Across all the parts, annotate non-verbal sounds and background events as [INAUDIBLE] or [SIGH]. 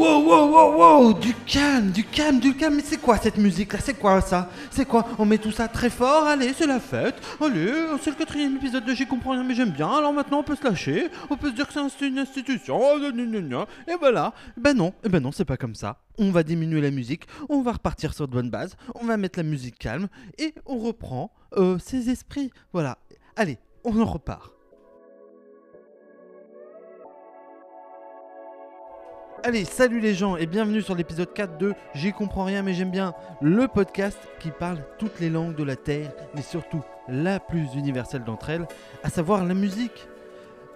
Wow, wow, wow, wow, du calme, du calme, du calme. Mais c'est quoi cette musique là C'est quoi ça? C'est quoi? On met tout ça très fort? Allez, c'est la fête. Allez, c'est le quatrième épisode de J'y comprends rien mais j'aime bien. Alors maintenant on peut se lâcher. On peut se dire que c'est une institution. Oh, Et voilà. Ben non, eh ben non, c'est pas comme ça. On va diminuer la musique. On va repartir sur de bonnes bases. On va mettre la musique calme et on reprend euh, ses esprits. Voilà. Allez, on en repart. Allez, salut les gens et bienvenue sur l'épisode 4 de J'y comprends rien mais j'aime bien, le podcast qui parle toutes les langues de la Terre, mais surtout la plus universelle d'entre elles, à savoir la musique.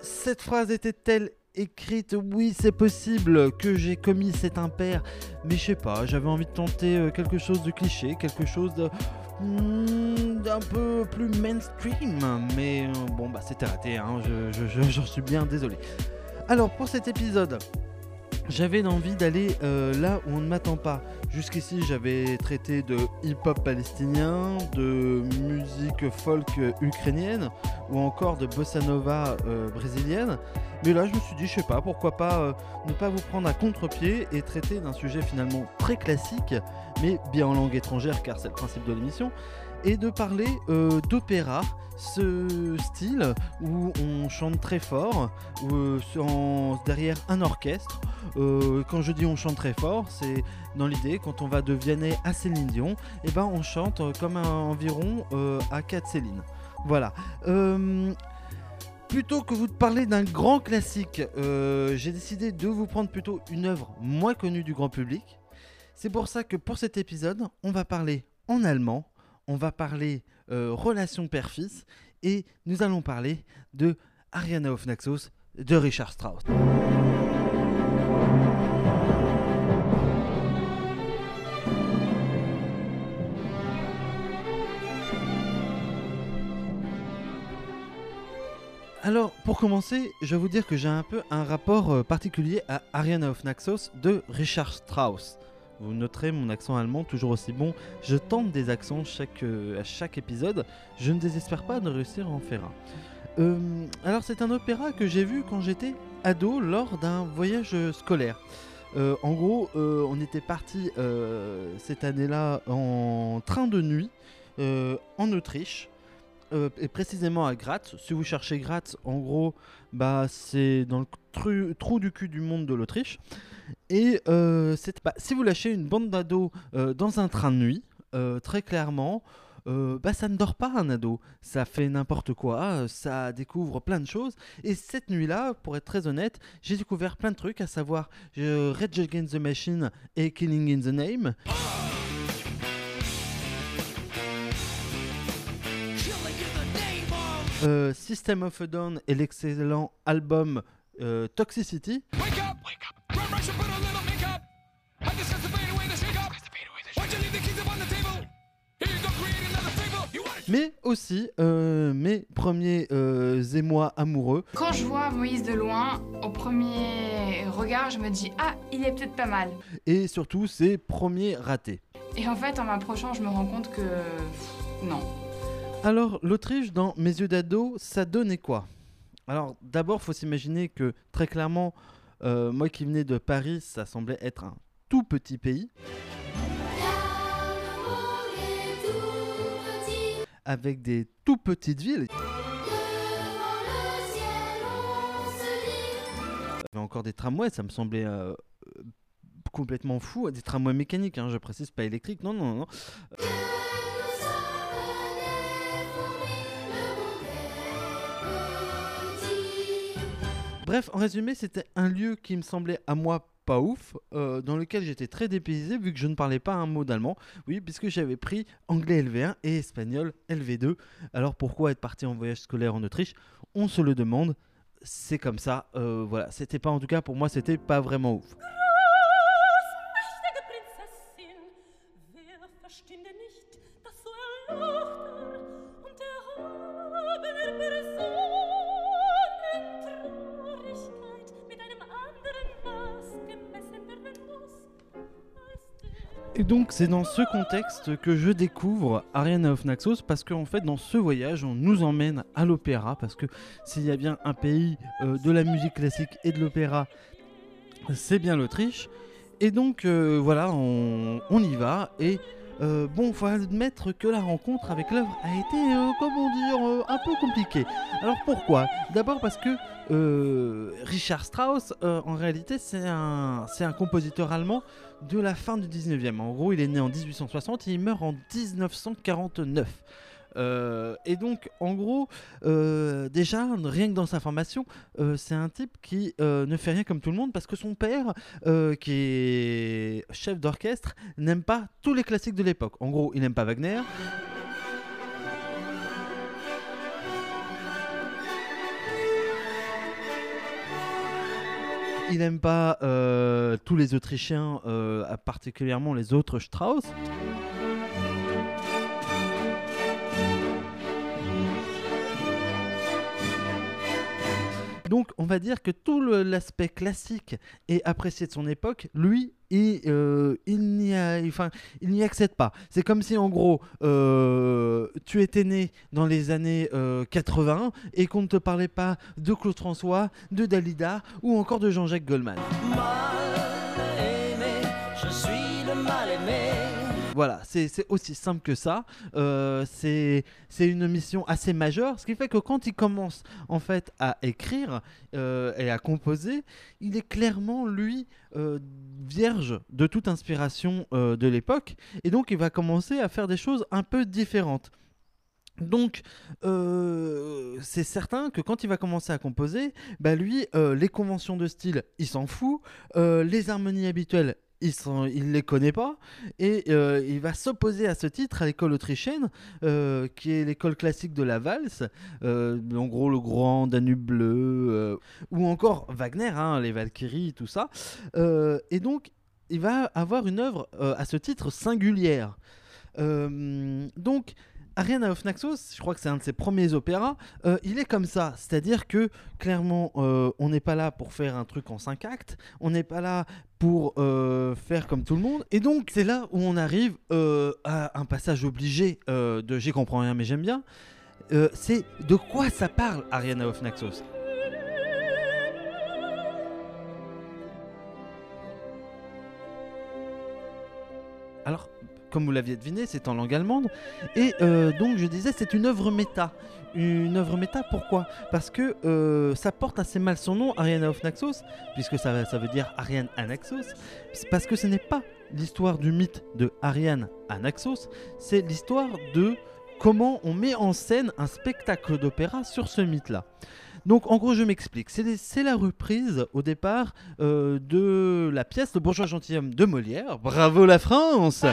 Cette phrase était-elle écrite? Oui, c'est possible que j'ai commis cet impair, mais je sais pas, j'avais envie de tenter euh, quelque chose de cliché, quelque chose hmm, d'un peu plus mainstream, mais euh, bon bah c'était raté, hein, j'en suis bien désolé. Alors pour cet épisode, j'avais envie d'aller euh, là où on ne m'attend pas. Jusqu'ici, j'avais traité de hip-hop palestinien, de musique folk ukrainienne ou encore de bossa nova euh, brésilienne. Mais là, je me suis dit, je sais pas, pourquoi pas euh, ne pas vous prendre à contre-pied et traiter d'un sujet finalement très classique, mais bien en langue étrangère car c'est le principe de l'émission, et de parler d'opéra ce style où on chante très fort euh, derrière un orchestre. Euh, quand je dis on chante très fort, c'est dans l'idée quand on va de Vianney à Céline Dion, et eh ben on chante comme environ euh, à 4 Céline. Voilà. Plutôt que vous de parler d'un grand classique, j'ai décidé de vous prendre plutôt une œuvre moins connue du grand public. C'est pour ça que pour cet épisode, on va parler en allemand, on va parler euh, relation père-fils et nous allons parler de Ariana of Naxos de Richard Strauss. Alors, pour commencer, je vais vous dire que j'ai un peu un rapport euh, particulier à Ariana of Naxos de Richard Strauss. Vous noterez mon accent allemand toujours aussi bon. Je tente des accents chaque, euh, à chaque épisode. Je ne désespère pas de réussir à en faire un. Euh, alors c'est un opéra que j'ai vu quand j'étais ado lors d'un voyage scolaire. Euh, en gros, on était parti cette année-là en train de nuit en Autriche. et précisément à Graz. Si vous cherchez Graz, en gros, bah, c'est dans le trou du cul du monde de l'Autriche. Et euh, bah, si vous lâchez une bande d'ados euh, dans un train de nuit, euh, très clairement, bah, ça ne dort pas un ado. Ça fait n'importe quoi, ça découvre plein de choses. Et cette nuit-là, pour être très honnête, j'ai découvert plein de trucs, à savoir Red Against the Machine et Killing in the Name. System of a Down et l'excellent album Toxicity. Mais aussi euh, mes premiers euh, émois amoureux. Quand je vois Moïse de loin, au premier regard, je me dis Ah, il est peut-être pas mal. Et surtout ses premiers ratés. Et en fait, en m'approchant, je me rends compte que. non. Alors, l'Autriche, dans Mes yeux d'ado, ça donnait quoi? Alors, d'abord, faut s'imaginer que, très clairement, euh, moi qui venais de Paris, ça semblait être un tout petit pays. Avec des tout petites villes. Il y avait encore des tramways, ça me semblait euh, complètement fou. Des tramways mécaniques, hein, je précise, pas électriques. Non, non, non. Bref, en résumé, c'était un lieu qui me semblait à moi pas ouf, euh, dans lequel j'étais très dépaysé vu que je ne parlais pas un mot d'allemand. Oui, puisque j'avais pris anglais LV1 et espagnol LV2. Alors pourquoi être parti en voyage scolaire en Autriche? On se le demande. C'est comme ça. Euh, voilà, c'était pas en tout cas pour moi, c'était pas vraiment ouf. Donc c'est dans ce contexte que je découvre Ariana of Naxos parce qu'en fait dans ce voyage on nous emmène à l'opéra parce que s'il y a bien un pays euh, de la musique classique et de l'opéra c'est bien l'Autriche. Et donc euh, voilà, on, on y va. Et euh, bon, faut admettre que la rencontre avec l'œuvre a été, euh, comment dire, euh, un peu compliquée. Alors pourquoi? D'abord parce que euh, Richard Strauss, en réalité, c'est un, c'est un compositeur allemand de la fin du 19e. En gros, il est né en 1860 et il meurt en 1949. Euh, et donc, en gros, euh, déjà, rien que dans sa formation, euh, c'est un type qui ne fait rien comme tout le monde parce que son père, qui est chef d'orchestre, n'aime pas tous les classiques de l'époque. En gros, il n'aime pas Wagner. Il n'aime pas tous les Autrichiens, particulièrement les autres Strauss. Donc, on va dire que tout l'aspect classique et apprécié de son époque, lui, il, euh, n'y accède pas. C'est comme si, en gros, euh, tu étais né dans les années euh, 80 et qu'on ne te parlait pas de Claude François, de Dalida ou encore de Jean-Jacques Goldman. Voilà, c'est aussi simple que ça. Euh, c'est une mission assez majeure, ce qui fait que quand il commence en fait à écrire euh, et à composer, il est clairement lui euh, vierge de toute inspiration de l'époque, et donc il va commencer à faire des choses un peu différentes. Donc, c'est certain que quand il va commencer à composer, bah lui, les conventions de style, il s'en fout. Les harmonies habituelles, il ne les connaît pas. Et euh, il va s'opposer à ce titre à l'école autrichienne, euh, qui est l'école classique de la valse. Euh, en gros, le grand Danube bleu, ou encore Wagner, hein, les Valkyries, tout ça. Et donc, il va avoir une œuvre à ce titre singulière. Donc, Ariane of Naxos, je crois que c'est un de ses premiers opéras, euh, il est comme ça, c'est-à-dire que clairement, euh, on n'est pas là pour faire un truc en cinq actes, on n'est pas là pour euh, faire comme tout le monde, et donc c'est là où on arrive à un passage obligé de J'y comprends rien mais j'aime bien, c'est de quoi ça parle Ariana of comme vous l'aviez deviné, c'est en langue allemande. Et euh, donc, je disais, c'est une œuvre méta. Une œuvre méta, pourquoi? Parce que euh, ça porte assez mal son nom, Ariana of Naxos, puisque ça, ça veut dire Ariane Anaxos. Parce que ce n'est pas l'histoire du mythe de Ariane Anaxos, c'est l'histoire de comment on met en scène un spectacle d'opéra sur ce mythe-là. Donc en gros je m'explique, c'est la reprise au départ euh, de la pièce Le bourgeois gentilhomme de Molière. Bravo la France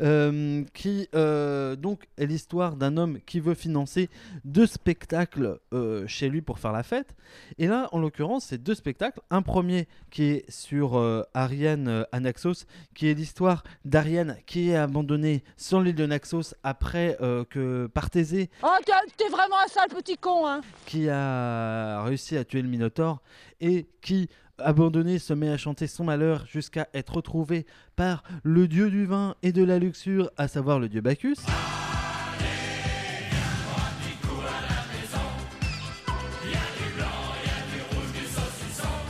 Euh, qui euh, donc est l'histoire d'un homme qui veut financer deux spectacles euh, chez lui pour faire la fête. Et là, en l'occurrence, c'est deux spectacles. Un premier qui est sur Ariane euh, à Naxos, qui est l'histoire d'Ariane qui est abandonnée sur l'île de Naxos après que Parthésée, Oh, t'es- t'es vraiment un sale petit con, hein qui a réussi à tuer le Minotaure et qui, abandonné, se met à chanter son malheur jusqu'à être retrouvé par le dieu du vin et de la luxure, à savoir le dieu Bacchus.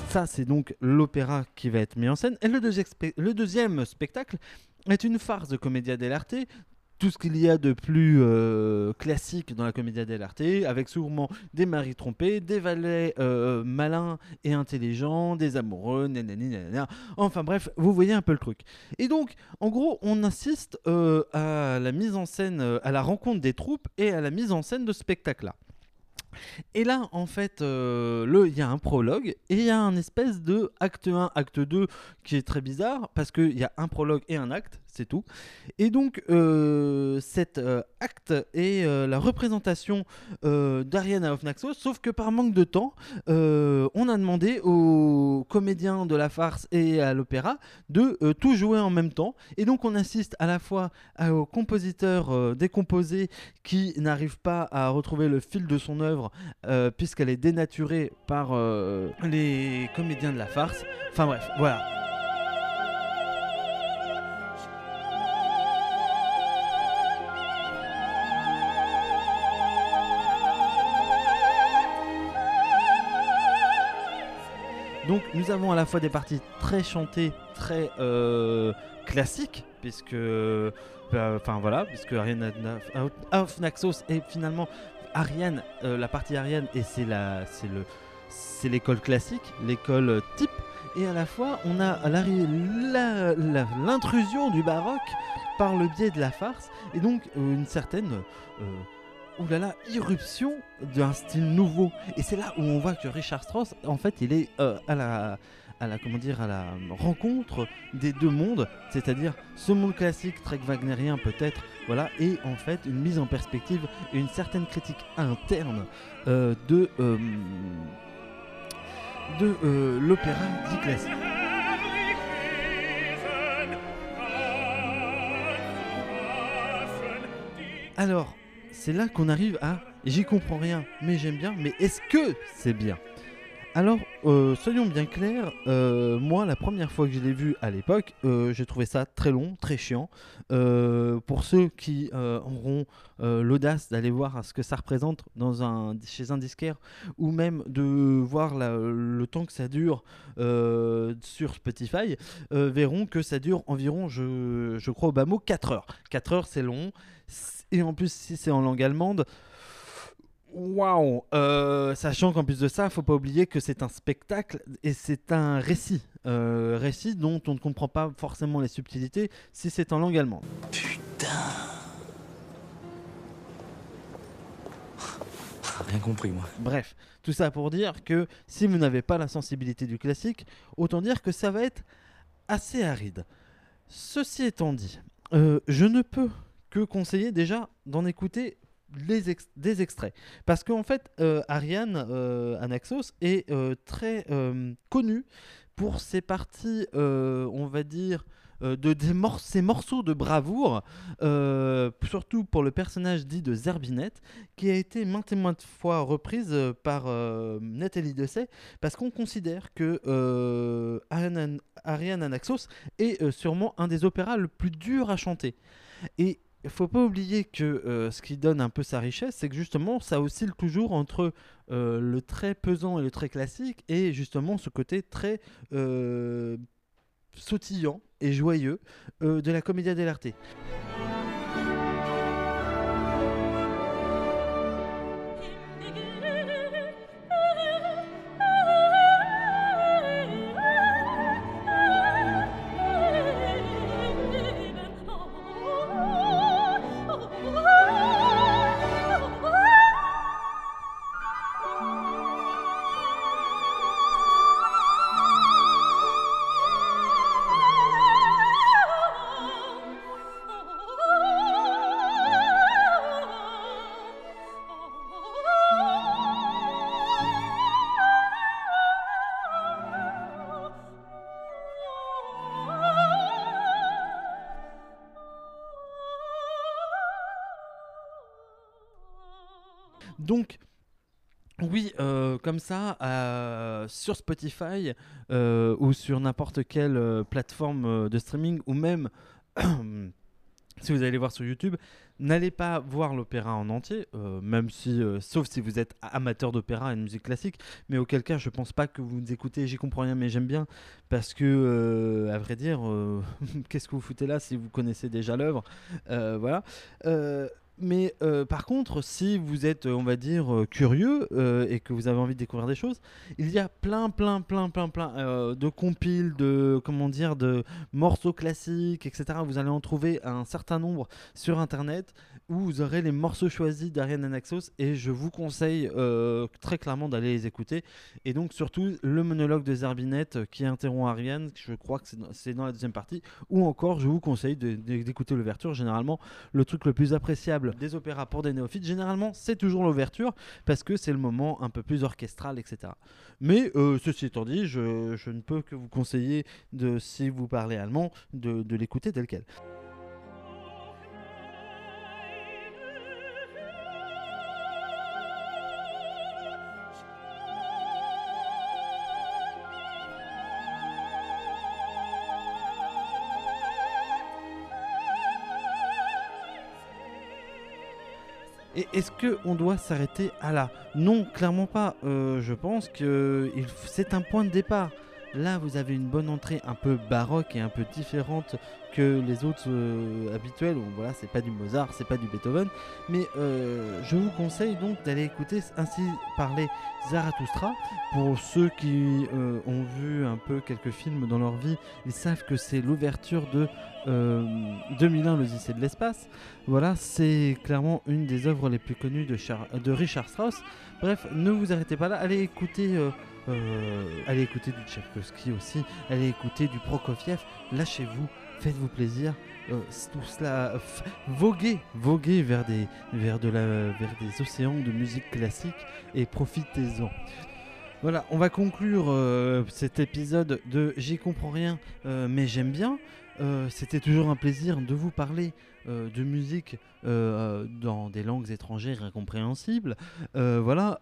Ça, c'est donc l'opéra qui va être mis en scène. Et le, deuxi- le deuxième spectacle est une farce de Commedia dell'arte. Tout ce qu'il y a de plus euh, classique dans la Commedia dell'arte, avec sûrement des maris trompés, des valets euh, malins et intelligents, des amoureux, nanani, enfin bref, vous voyez un peu le truc. Et donc, en gros, on insiste euh, à la mise en scène, à la rencontre des troupes et à la mise en scène de ce spectacle-là. Et là, en fait, il y a un prologue et il y a un espèce de acte 1, acte 2 qui est très bizarre parce qu'il y a un prologue et un acte, c'est tout. Et donc, euh, cet euh, acte est euh, la représentation d'Ariana of Naxos, sauf que par manque de temps, on a demandé aux comédiens de la farce et à l'opéra de tout jouer en même temps. Et donc, on assiste à la fois à- au compositeur décomposé qui n'arrive pas à retrouver le fil de son œuvre puisqu'elle est dénaturée par les comédiens de la farce. Enfin bref, voilà. Donc nous avons à la fois des parties très chantées, très euh, classiques, puisque, euh, enfin voilà, puisque Ariane of Naxos est finalement Ariane, euh, la partie Ariane, et c'est la, c'est le, c'est l'école classique, l'école euh, type, et à la fois on a l'intrusion du baroque par le biais de la farce, et donc euh, une certaine euh, oulala, irruption d'un style nouveau. Et c'est là où on voit que Richard Strauss, en fait, il est euh, à la à la comment dire à la rencontre des deux mondes, c'est-à-dire ce monde classique très wagnérien peut-être, voilà, et en fait une mise en perspective et une certaine critique interne euh, de euh, de l'opéra dit classique. Alors, c'est là qu'on arrive à j'y comprends rien, mais j'aime bien, mais est-ce que c'est bien? Alors, euh, soyons bien clairs, euh, moi, la première fois que je l'ai vu à l'époque, euh, j'ai trouvé ça très long, très chiant. Pour ceux qui auront l'audace d'aller voir ce que ça représente dans un, chez un disquaire, ou même de voir le temps que ça dure sur Spotify, verront que ça dure environ, je, je crois au bas mot, 4 heures. 4 heures, c'est long. Et en plus, si c'est en langue allemande, waouh Euh, Sachant qu'en plus de ça, faut pas oublier que c'est un spectacle et c'est un récit. Euh, récit dont on ne comprend pas forcément les subtilités si c'est en langue allemande. Rien compris, moi. Bref, tout ça pour dire que si vous n'avez pas la sensibilité du classique, autant dire que ça va être assez aride. Ceci étant dit, euh, je ne peux que conseiller déjà d'en écouter les des extraits. Parce qu'en fait, euh, Ariane euh, Anaxos est euh, très euh, connu pour ses parties, on va dire, de des morceaux de bravoure, surtout pour le personnage dit de Zerbinette, qui a été maintes et maintes fois reprise par euh, Nathalie Dessay, parce qu'on considère que Ariane, Anaxos est sûrement un des opéras le plus dur à chanter. Et il faut pas oublier que euh, ce qui donne un peu sa richesse, c'est que justement, ça oscille toujours entre euh, le très pesant et le très classique, et justement ce côté très euh, sautillant et joyeux de la Commedia dell'arte. Donc, oui, euh, comme ça, euh, sur Spotify euh, ou sur n'importe quelle plateforme de streaming ou même [CLEARS THROAT] si vous allez voir sur YouTube, n'allez pas voir l'opéra en entier, même si, sauf si vous êtes amateur d'opéra et de musique classique, mais auquel cas je pense pas que vous nous écoutez, j'y comprends rien, mais j'aime bien parce que, à vrai dire, [LAUGHS] qu'est-ce que vous foutez là si vous connaissez déjà l'œuvre Voilà. Mais euh, par contre, si vous êtes, euh, on va dire, euh, curieux et que vous avez envie de découvrir des choses, il y a plein, plein, plein, plein, plein de compiles, de comment dire, de morceaux classiques, etc. Vous allez en trouver un certain nombre sur Internet où vous aurez les morceaux choisis d'Ariane Anaxos et je vous conseille très clairement d'aller les écouter. Et donc surtout le monologue de Zerbinette qui interrompt Ariane, je crois que c'est dans, la deuxième partie, ou encore je vous conseille d'écouter l'ouverture. Généralement, le truc le plus appréciable des opéras pour des néophytes, généralement, c'est toujours l'ouverture parce que c'est le moment un peu plus orchestral, etc. Mais euh, ceci étant dit, je, ne peux que vous conseiller, de, si vous parlez allemand, de l'écouter tel quel. Et est-ce que on doit s'arrêter à là? Non, clairement pas. Euh, je pense que c'est un point de départ. Là, vous avez une bonne entrée un peu baroque et un peu différente que les autres euh, habituels. Où, voilà, c'est pas du Mozart, c'est pas du Beethoven. Mais euh, je vous conseille donc d'aller écouter ainsi parler Zarathustra. Pour ceux qui euh, ont vu un peu quelques films dans leur vie, ils savent que c'est l'ouverture de euh, 2001, l'Odyssée de l'espace. Voilà, c'est clairement une des œuvres les plus connues de Richard Strauss. Bref, ne vous arrêtez pas là, allez écouter, euh, allez écouter du Tchaïkovski aussi, allez écouter du Prokofiev, lâchez-vous, faites-vous plaisir. euh, tout cela, voguez, voguez vers des, vers, de la, vers des océans de musique classique et profitez-en. Voilà, on va conclure euh, cet épisode de J'y comprends rien, mais j'aime bien. C'était toujours un plaisir de vous parler de musique dans des langues étrangères incompréhensibles. Voilà.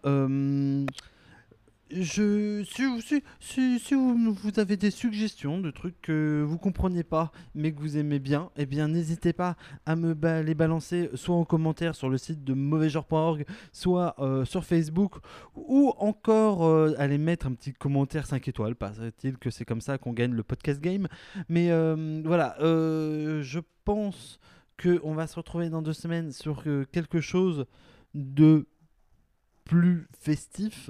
Je, si, vous- si, si, si vous, avez des suggestions de trucs que vous compreniez pas mais que vous aimez bien, eh bien n'hésitez pas à me les balancer soit en commentaire sur le site de mauvaigenre.org, soit euh, sur Facebook ou encore euh, à les mettre un petit commentaire 5 étoiles. Paraît-il que c'est comme ça qu'on gagne le podcast game. Mais euh, voilà, euh, je pense qu'on va se retrouver dans deux semaines sur quelque chose de plus festif.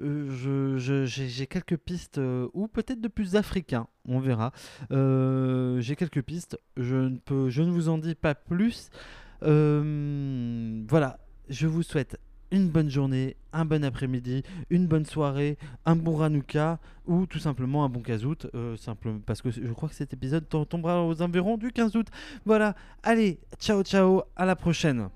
Euh, j'ai quelques pistes, euh, ou peut-être de plus africain, on verra. Euh, j'ai quelques pistes, je ne, peux, je ne vous en dis pas plus. Voilà, je vous souhaite une bonne journée, un bon après-midi, une bonne soirée, un bon Ranouka ou tout simplement un bon 15 août, euh, simple- parce que je crois que cet épisode tom- tombera aux environs du 15 août. Voilà, allez, ciao ciao, à la prochaine.